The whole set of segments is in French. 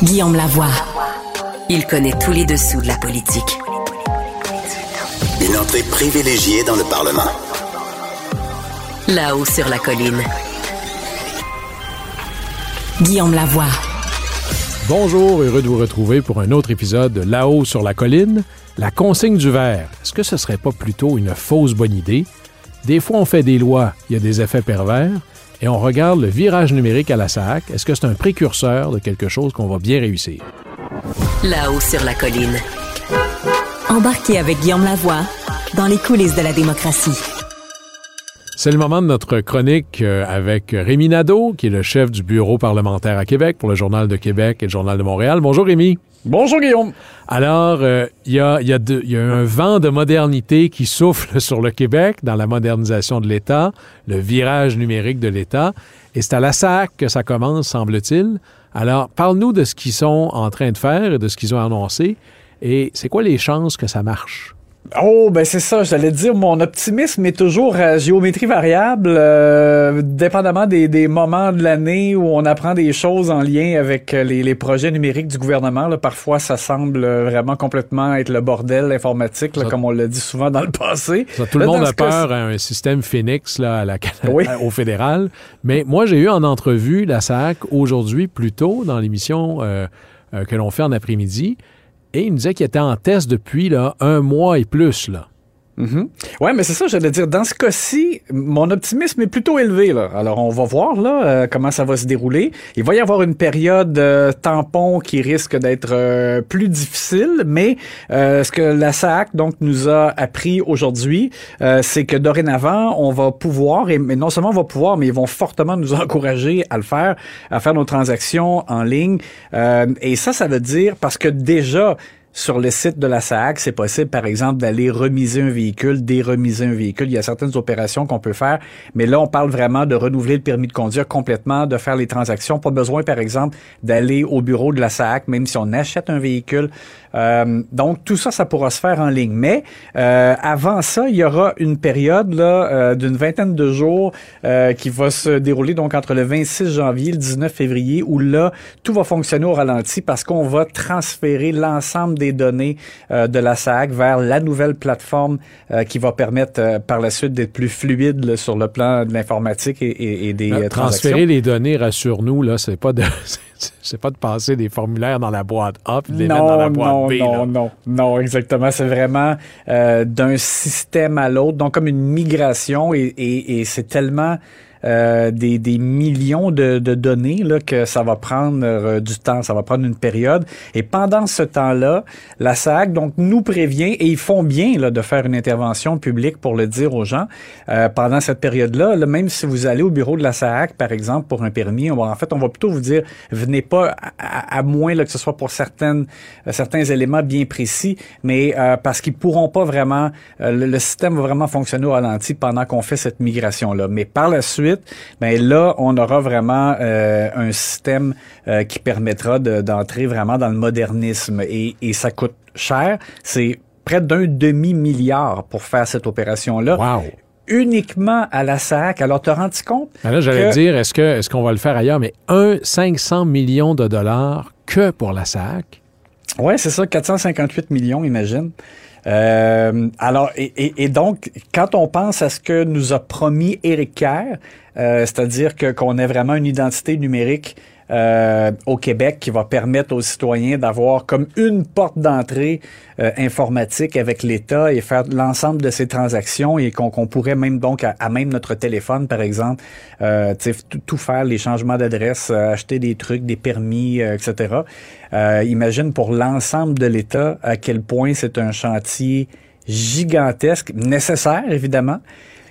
Guillaume Lavoie. Il connaît tous les dessous de la politique. Une entrée privilégiée dans le Parlement. Là-haut sur la colline. Guillaume Lavoie. Bonjour, heureux de vous retrouver pour un autre épisode de Là-haut sur la colline. La consigne du verre. Est-ce que ce serait pas plutôt une fausse bonne idée? Des fois, on fait des lois, il y a des effets pervers, et on regarde le virage numérique à la SAC. Est-ce que c'est un précurseur de quelque chose qu'on va bien réussir? Là-haut sur la colline. Embarquez avec Guillaume Lavoie dans les coulisses de la démocratie. C'est le moment de notre chronique euh, avec Rémi Nadeau, qui est le chef du bureau parlementaire à Québec pour le Journal de Québec et le Journal de Montréal. Bonjour Rémi. Bonjour Guillaume. Alors, euh, il y, a, y, a y, a, un vent de modernité qui souffle sur le Québec dans la modernisation de l'État, le virage numérique de l'État, et c'est à la SAC que ça commence, semble-t-il. Alors, parle-nous de ce qu'ils sont en train de faire et de ce qu'ils ont annoncé, et c'est quoi les chances que ça marche? Oh, ben c'est ça, j'allais dire, mon optimisme est toujours à géométrie variable, euh, dépendamment des, des, moments de l'année où on apprend des choses en lien avec les, les projets numériques du gouvernement. Là, parfois, ça semble vraiment complètement être le bordel informatique, là, comme on l'a dit souvent dans le passé. Ça, tout le monde a peur à un système Phoenix là, à la, oui. au fédéral, mais moi, j'ai eu en entrevue la SAC aujourd'hui, plus tôt, dans l'émission euh, euh, que l'on fait en après-midi, et il me disait qu'il était en test depuis là, un mois et plus. Là. Mm -hmm. Ouais, mais c'est ça, j'allais dire. Dans ce cas-ci, mon optimisme est plutôt élevé. Là. Alors, on va voir là euh, comment ça va se dérouler. Il va y avoir une période euh, tampon qui risque d'être euh, plus difficile, mais ce que la SAC donc nous a appris aujourd'hui, c'est que dorénavant, on va pouvoir, et non seulement on va pouvoir, mais ils vont fortement nous encourager à le faire, à faire nos transactions en ligne. et ça, ça veut dire parce que déjà sur le site de la SAC, c'est possible, par exemple, d'aller remiser un véhicule, déremiser un véhicule. Il y a certaines opérations qu'on peut faire, mais là, on parle vraiment de renouveler le permis de conduire complètement, de faire les transactions. Pas besoin, par exemple, d'aller au bureau de la SAC, même si on achète un véhicule. Euh, donc, tout ça, ça pourra se faire en ligne. Mais euh, avant ça, il y aura une période là euh, d'une vingtaine de jours euh, qui va se dérouler donc entre le 26 janvier et le 19 février, où là, tout va fonctionner au ralenti parce qu'on va transférer l'ensemble des données euh, de la SAC vers la nouvelle plateforme qui va permettre par la suite d'être plus fluide là, sur le plan de l'informatique et, et, et, des transactions. Transférer les données, rassure-nous, là, c'est pas de c'est pas de passer des formulaires dans la boîte A puis de les non, mettre dans la boîte non, B. Non, là. non, non, exactement. C'est vraiment euh, d'un système à l'autre, donc comme une migration et, et, et c'est tellement euh, des, des, millions de, de, données là, que ça va prendre euh, du temps, ça va prendre une période. Et pendant ce temps-là, la SAC donc nous prévient et ils font bien là, de faire une intervention publique pour le dire aux gens. Euh, pendant cette période-là, là, même si vous allez au bureau de la SAC, par exemple, pour un permis, on va, en fait, on va plutôt vous dire venez pas à, à moins là, que ce soit pour certaines, certains éléments bien précis, mais euh, parce qu'ils pourront pas vraiment, le, le, système va vraiment fonctionner au ralenti pendant qu'on fait cette migration-là. Mais par la suite, mais là, on aura vraiment euh, un système euh, qui permettra d'entrer de, vraiment dans le modernisme et, et ça coûte cher. C'est près d'un demi-milliard pour faire cette opération-là. Wow uniquement à la SAC. Alors, te rends-tu compte? Ben là, j'allais dire, est-ce que est-ce qu'on va le faire ailleurs? Mais un 500 millions de dollars que pour la SAC? Oui, c'est ça, 458 millions, imagine. Euh, alors, et, et, donc, quand on pense à ce que nous a promis Éric Kerr, euh, c'est-à-dire que qu'on ait vraiment une identité numérique euh, au Québec qui va permettre aux citoyens d'avoir comme une porte d'entrée euh, informatique avec l'État et faire l'ensemble de ces transactions et qu'on qu pourrait même donc à, même notre téléphone par exemple euh, tout faire les changements d'adresse euh, acheter des trucs des permis euh, etc imagine pour l'ensemble de l'État à quel point c'est un chantier gigantesque nécessaire évidemment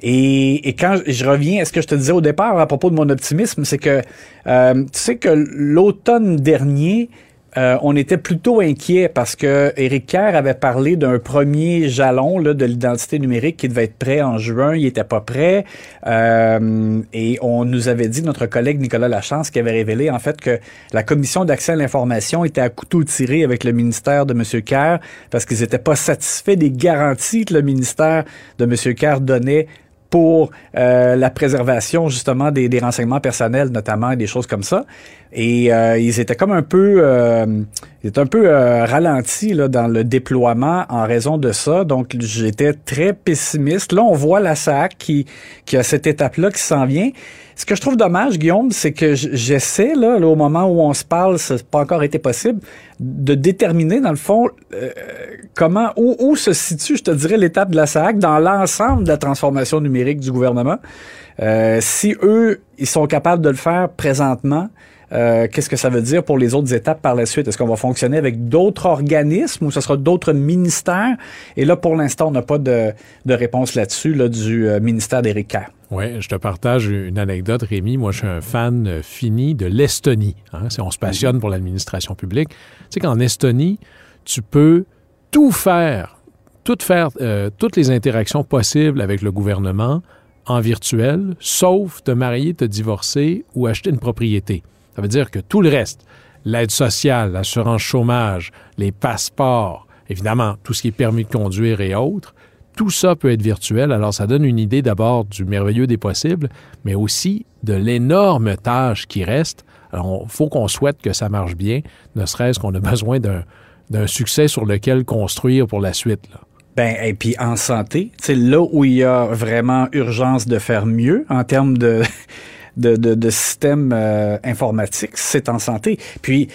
et, et, quand je reviens à ce que je te disais au départ à propos de mon optimisme, c'est que euh, tu sais que l'automne dernier, euh, on était plutôt inquiet parce que Éric Kerr avait parlé d'un premier jalon là, de l'identité numérique qui devait être prêt en juin. Il était pas prêt. Euh, et on nous avait dit, notre collègue Nicolas Lachance, qui avait révélé en fait que la commission d'accès à l'information était à couteau tiré avec le ministère de M. Kerr parce qu'ils n'étaient pas satisfaits des garanties que le ministère de M. Kerr donnait pour euh, la préservation justement des, des, renseignements personnels, notamment des choses comme ça. Et euh, ils étaient comme un peu, euh, ils étaient un peu euh, ralentis là, dans le déploiement en raison de ça. Donc j'étais très pessimiste. Là, on voit la SAC qui, qui a cette étape-là qui s'en vient. Ce que je trouve dommage, Guillaume, c'est que j'essaie, là, au moment où on se parle, ça n'a pas encore été possible, de déterminer, dans le fond, euh, comment, où, où, se situe, je te dirais, l'étape de la SAC dans l'ensemble de la transformation numérique du gouvernement. Euh, si eux, ils sont capables de le faire présentement, euh, qu'est-ce que ça veut dire pour les autres étapes par la suite? Est-ce qu'on va fonctionner avec d'autres organismes ou ce sera d'autres ministères? Et là, pour l'instant, on n'a pas de, de, réponse là-dessus là, du euh, ministère d'Éric Kerr. Oui, je te partage une anecdote, Rémi. Moi, je suis un fan euh, fini de l'Estonie. Hein, on se passionne pour l'administration publique. Tu sais qu'en Estonie, tu peux tout faire, tout faire, euh, toutes les interactions possibles avec le gouvernement en virtuel, sauf te marier, te divorcer ou acheter une propriété. Ça veut dire que tout le reste, l'aide sociale, l'assurance chômage, les passeports, évidemment, tout ce qui est permis de conduire et autres, tout ça peut être virtuel. Alors, ça donne une idée d'abord du merveilleux des possibles, mais aussi de l'énorme tâche qui reste. Alors, il faut qu'on souhaite que ça marche bien, ne serait-ce qu'on a besoin d'un succès sur lequel construire pour la suite. Là. Ben, et puis en santé, c'est là où il y a vraiment urgence de faire mieux en termes de de, de, de systèmes euh, informatiques, c'est en santé. Puis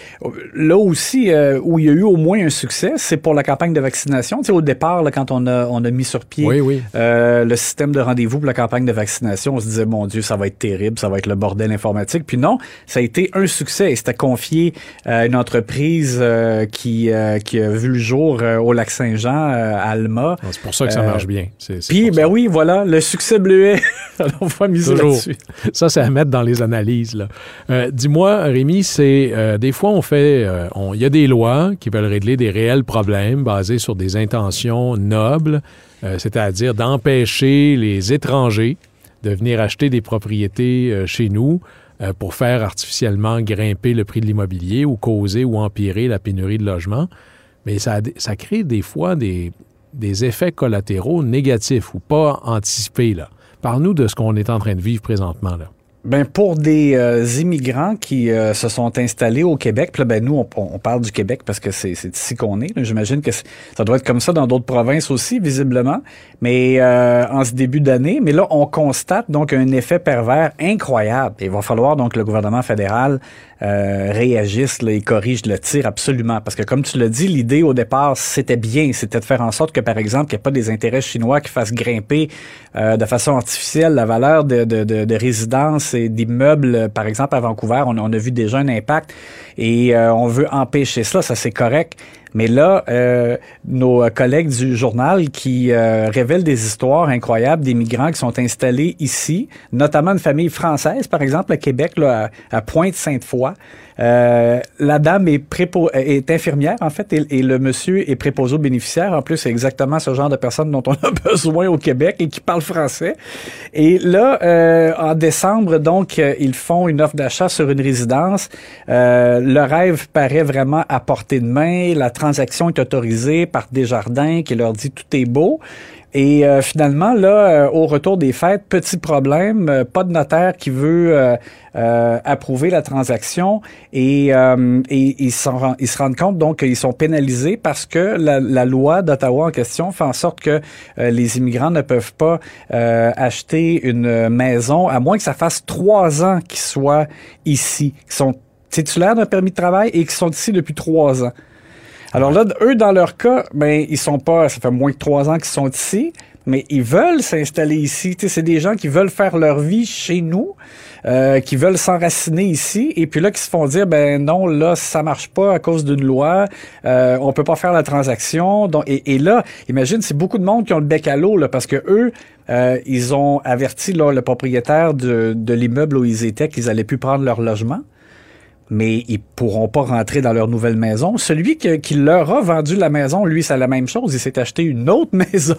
là aussi, euh, où il y a eu au moins un succès, c'est pour la campagne de vaccination. Tu sais, au départ, là, quand on a, on a mis sur pied oui, oui. Euh, le système de rendez-vous pour la campagne de vaccination, on se disait, mon Dieu, ça va être terrible, ça va être le bordel informatique. Puis non, ça a été un succès et c'était confié à une entreprise euh, qui, qui a vu le jour au Lac-Saint-Jean, à Alma. C'est pour ça que ça marche bien. Puis, ben ça. oui, voilà, le succès bleuet. on va miser là-dessus. Ça, c'est mettre dans les analyses. Euh, Dis-moi, Rémi, c'est euh, des fois on fait, il y a des lois qui veulent régler des réels problèmes basés sur des intentions nobles, euh, c'est-à-dire d'empêcher les étrangers de venir acheter des propriétés euh, chez nous pour faire artificiellement grimper le prix de l'immobilier ou causer ou empirer la pénurie de logements. Mais ça, ça crée des fois des, des effets collatéraux négatifs ou pas anticipés. Là. Parle-nous de ce qu'on est en train de vivre présentement. Là. Ben pour des euh, immigrants qui euh, se sont installés au Québec, là, ben nous on, on, parle du Québec parce que c'est ici qu'on est. J'imagine que ça doit être comme ça dans d'autres provinces aussi, visiblement. Mais euh, en ce début d'année, mais là on constate donc un effet pervers incroyable. Il va falloir donc le gouvernement fédéral euh, réagisse là, et corrige le tir absolument. Parce que comme tu l'as dit, l'idée au départ, c'était bien. C'était de faire en sorte que, par exemple, qu'il n'y ait pas des intérêts chinois qui fassent grimper euh, de façon artificielle la valeur de, de, de, de résidences et d'immeubles, par exemple, à Vancouver. On, on, a vu déjà un impact et euh, on veut empêcher cela. Ça, c'est correct. Mais là, euh, nos collègues du journal qui euh, révèlent des histoires incroyables des migrants qui sont installés ici, notamment une famille française, par exemple, à Québec, là, à, Pointe-Sainte-Foy. Euh, la dame est, prépo est infirmière, en fait, et, le monsieur est préposé aux bénéficiaires. En plus, c'est exactement ce genre de personne dont on a besoin au Québec et qui parle français. Et là, euh, en décembre, donc, euh, ils font une offre d'achat sur une résidence. Euh, le rêve paraît vraiment à portée de main. Transaction est autorisée par Desjardins qui leur dit tout est beau. Et euh, finalement, là, euh, au retour des fêtes, petit problème, euh, pas de notaire qui veut approuver la transaction et, ils, ils, se rendent compte donc qu'ils sont pénalisés parce que la, la loi d'Ottawa en question fait en sorte que les immigrants ne peuvent pas acheter une maison à moins que ça fasse trois ans qu'ils soient ici, qu'ils sont titulaires d'un permis de travail et qui sont ici depuis trois ans. Alors là, eux, dans leur cas, ben, ils sont pas, ça fait moins de trois ans qu'ils sont ici, mais ils veulent s'installer ici. c'est des gens qui veulent faire leur vie chez nous, euh, qui veulent s'enraciner ici, et puis là, qui se font dire, ben non, là, ça marche pas à cause d'une loi, euh, on peut pas faire la transaction. Donc, et, et là, imagine, c'est beaucoup de monde qui ont le bec à l'eau, là, parce que eux, euh, ils ont averti là, le propriétaire de, de l'immeuble où ils étaient qu'ils allaient plus prendre leur logement mais ils pourront pas rentrer dans leur nouvelle maison. Celui que, qui leur a vendu la maison, lui, c'est la même chose. Il s'est acheté une autre maison.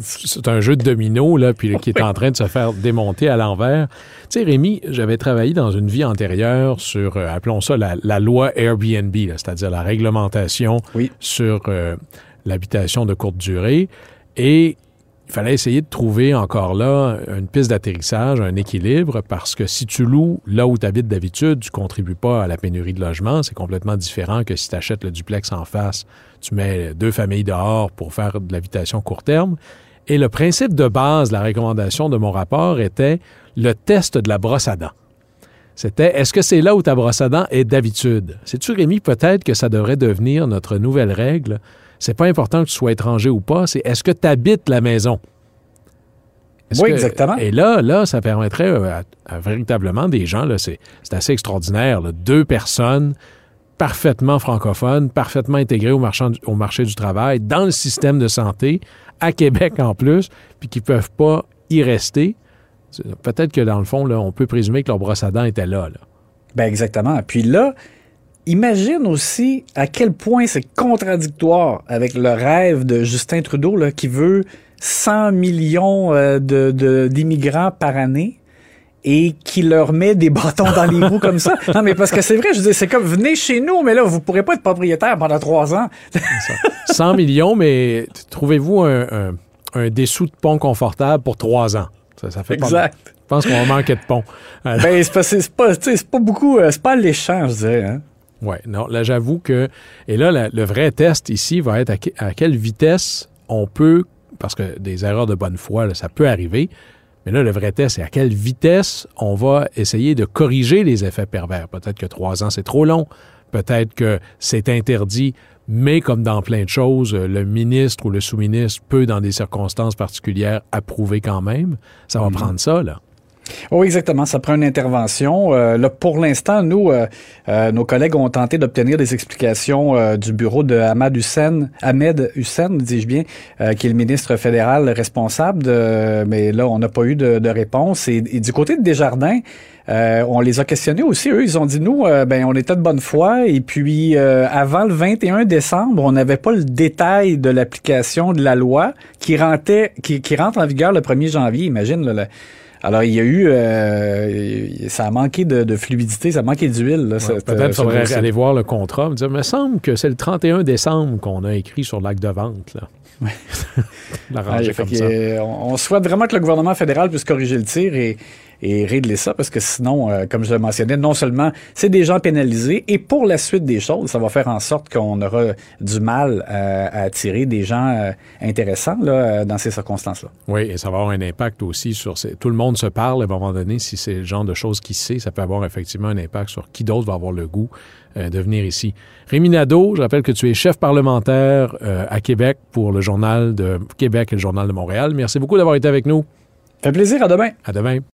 C'est un jeu de domino, là, puis qui est en train de se faire démonter à l'envers. Tu sais, Rémi, j'avais travaillé dans une vie antérieure sur, euh, appelons ça la, la loi Airbnb, c'est-à-dire la réglementation oui. sur euh, l'habitation de courte durée. Et fallait essayer de trouver encore là une piste d'atterrissage, un équilibre, parce que si tu loues là où tu habites d'habitude, tu contribues pas à la pénurie de logement. C'est complètement différent que si tu achètes le duplex en face, tu mets deux familles dehors pour faire de l'habitation court terme. Et le principe de base, la recommandation de mon rapport était le test de la brosse à dents. C'était est-ce que c'est là où ta brosse à dents est d'habitude? Sais-tu, Rémi, peut-être que ça devrait devenir notre nouvelle règle? C'est pas important que tu sois étranger ou pas, c'est est-ce que tu habites la maison? Oui, exactement. Et là, là, ça permettrait euh, à, véritablement des gens, là, c'est, assez extraordinaire, deux personnes parfaitement francophones, parfaitement intégrées au, au marché du travail, dans le système de santé, à Québec en plus, puis qui ne peuvent pas y rester. Peut-être que dans le fond, là, on peut présumer que leur brosse à dents était là. là. Ben exactement. Puis là, imagine aussi à quel point c'est contradictoire avec le rêve de Justin Trudeau là, qui veut 100 millions euh, de, d'immigrants par année et qui leur met des bâtons dans les roues comme ça. Non, mais parce que c'est vrai, je dis, c'est comme, venez chez nous, mais là, vous pourrez pas être propriétaire pendant trois ans. 100 millions, mais trouvez-vous un, un, dessous de pont confortable pour trois ans? Ça, fait exact. je pense qu'on manquer de pont. ben, c'est pas, c'est pas, c'est pas beaucoup, euh, c'est pas alléchant, je dirais. Hein? Oui, non, là, j'avoue que. Et là, le vrai test ici va être à, quelle vitesse on peut. Parce que des erreurs de bonne foi, ça peut arriver. Mais là, le vrai test, c'est à quelle vitesse on va essayer de corriger les effets pervers. Peut-être que trois ans, c'est trop long. Peut-être que c'est interdit. Mais comme dans plein de choses, le ministre ou le sous-ministre peut, dans des circonstances particulières, approuver quand même. Ça va mm-hmm. prendre ça, là. Oui, exactement. Ça prend une intervention. Euh, là, pour l'instant, nous, euh, euh, nos collègues ont tenté d'obtenir des explications du bureau de Ahmed Hussein, Ahmed Hussein, dis-je bien, qui est le ministre fédéral responsable. Mais là, on n'a pas eu de, réponse. Et, du côté de Desjardins, on les a questionnés aussi. Eux, ils ont dit nous, ben, on était de bonne foi. Et puis, avant le 21 décembre, on n'avait pas le détail de l'application de la loi qui, rentrait, qui, rentre en vigueur le 1er janvier. Imagine là, alors, il y a eu, euh, ça a manqué de, fluidité, ça a manqué d'huile. Peut-être qu'il faudrait aller voir le contrat, me dire, il me semble que c'est le 31 décemembre qu'on a écrit sur l'acte de vente. Là. comme ça. on, souhaite vraiment que le gouvernement fédéral puisse corriger le tir et, et régler ça parce que sinon, euh, comme je le mentionnais, non seulement c'est des gens pénalisés et pour la suite des choses, ça va faire en sorte qu'on aura du mal euh, à attirer des gens euh, intéressants là, dans ces circonstances-là. Oui, et ça va avoir un impact aussi sur... Tout le monde se parle à un moment donné, si c'est le genre de choses qu'il sait, ça peut avoir effectivement un impact sur qui d'autre va avoir le goût de venir ici. Rémi Nadeau, je rappelle que tu es chef parlementaire à Québec pour le Journal de Québec et le Journal de Montréal. Merci beaucoup d'avoir été avec nous. fait plaisir, à demain. À demain.